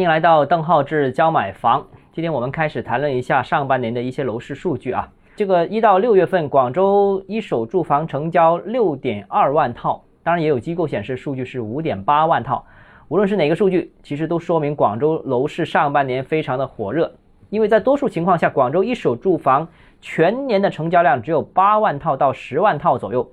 欢迎来到邓浩志教买房。今天我们开始谈论一下上半年的一些楼市数据啊。这个一到六月份，广州一手住房成交六点二万套，当然也有机构显示数据是五点八万套。无论是哪个数据，其实都说明广州楼市上半年非常的火热。因为在多数情况下，广州一手住房全年的成交量只有八万套到十万套左右。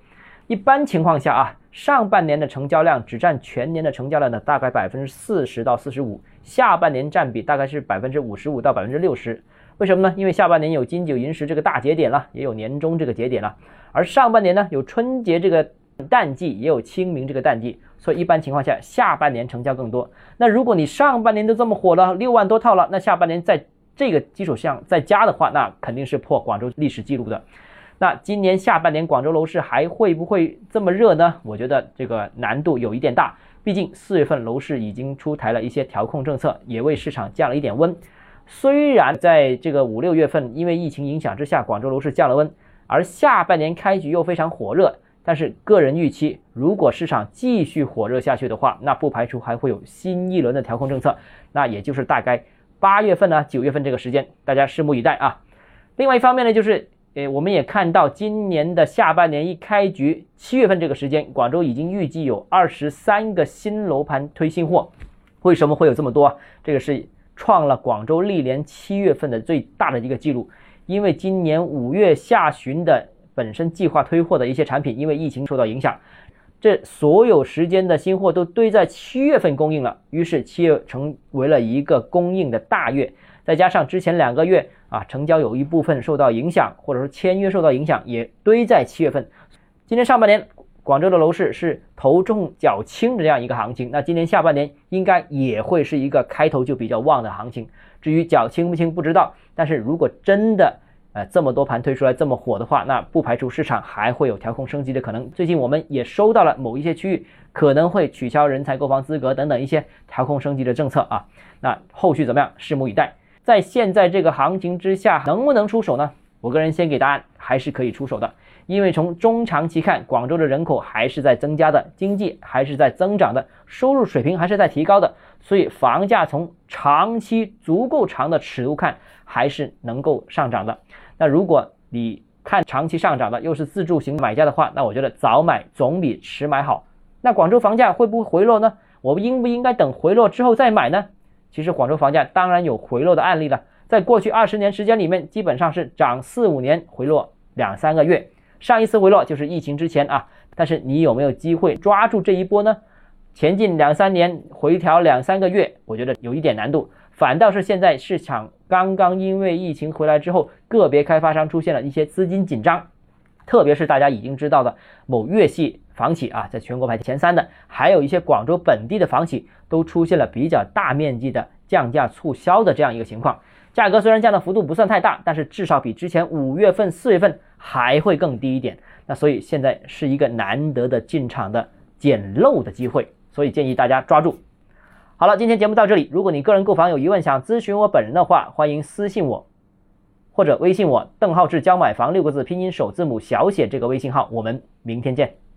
一般情况下啊。上半年的成交量只占全年的成交量的大概百分之四十到四十五，下半年占比大概是百分之五十五到百分之六十。为什么呢？因为下半年有金九银十这个大节点了，也有年终这个节点了，而上半年呢有春节这个淡季，也有清明这个淡季，所以一般情况下下半年成交更多。那如果你上半年都这么火了，六万多套了，那下半年在这个基础上再加的话，那肯定是破广州历史记录的。那今年下半年广州楼市还会不会这么热呢？我觉得这个难度有一点大，毕竟四月份楼市已经出台了一些调控政策，也为市场降了一点温。虽然在这个五六月份因为疫情影响之下，广州楼市降了温，而下半年开局又非常火热，但是个人预期，如果市场继续火热下去的话，那不排除还会有新一轮的调控政策，那也就是大概八月份呢、九月份这个时间，大家拭目以待啊。另外一方面呢，就是。诶，我们也看到今年的下半年一开局，七月份这个时间，广州已经预计有二十三个新楼盘推新货。为什么会有这么多？这个是创了广州历年七月份的最大的一个记录。因为今年五月下旬的本身计划推货的一些产品，因为疫情受到影响，这所有时间的新货都堆在七月份供应了，于是七月成为了一个供应的大月。再加上之前两个月啊，成交有一部分受到影响，或者说签约受到影响，也堆在七月份。今年上半年广州的楼市是头重脚轻的这样一个行情，那今年下半年应该也会是一个开头就比较旺的行情。至于脚轻不轻不知道，但是如果真的呃这么多盘推出来这么火的话，那不排除市场还会有调控升级的可能。最近我们也收到了某一些区域可能会取消人才购房资格等等一些调控升级的政策啊，那后续怎么样，拭目以待。在现在这个行情之下，能不能出手呢？我个人先给答案，还是可以出手的。因为从中长期看，广州的人口还是在增加的，经济还是在增长的，收入水平还是在提高的，所以房价从长期足够长的尺度看，还是能够上涨的。那如果你看长期上涨的，又是自住型买家的话，那我觉得早买总比迟买好。那广州房价会不会回落呢？我们应不应该等回落之后再买呢？其实广州房价当然有回落的案例了，在过去二十年时间里面，基本上是涨四五年，回落两三个月。上一次回落就是疫情之前啊。但是你有没有机会抓住这一波呢？前进两三年，回调两三个月，我觉得有一点难度。反倒是现在市场刚刚因为疫情回来之后，个别开发商出现了一些资金紧张，特别是大家已经知道的某粤系。房企啊，在全国排前三的，还有一些广州本地的房企，都出现了比较大面积的降价促销的这样一个情况。价格虽然降的幅度不算太大，但是至少比之前五月份、四月份还会更低一点。那所以现在是一个难得的进场的捡漏的机会，所以建议大家抓住。好了，今天节目到这里。如果你个人购房有疑问，想咨询我本人的话，欢迎私信我，或者微信我“邓浩志教买房”六个字拼音首字母小写这个微信号。我们明天见。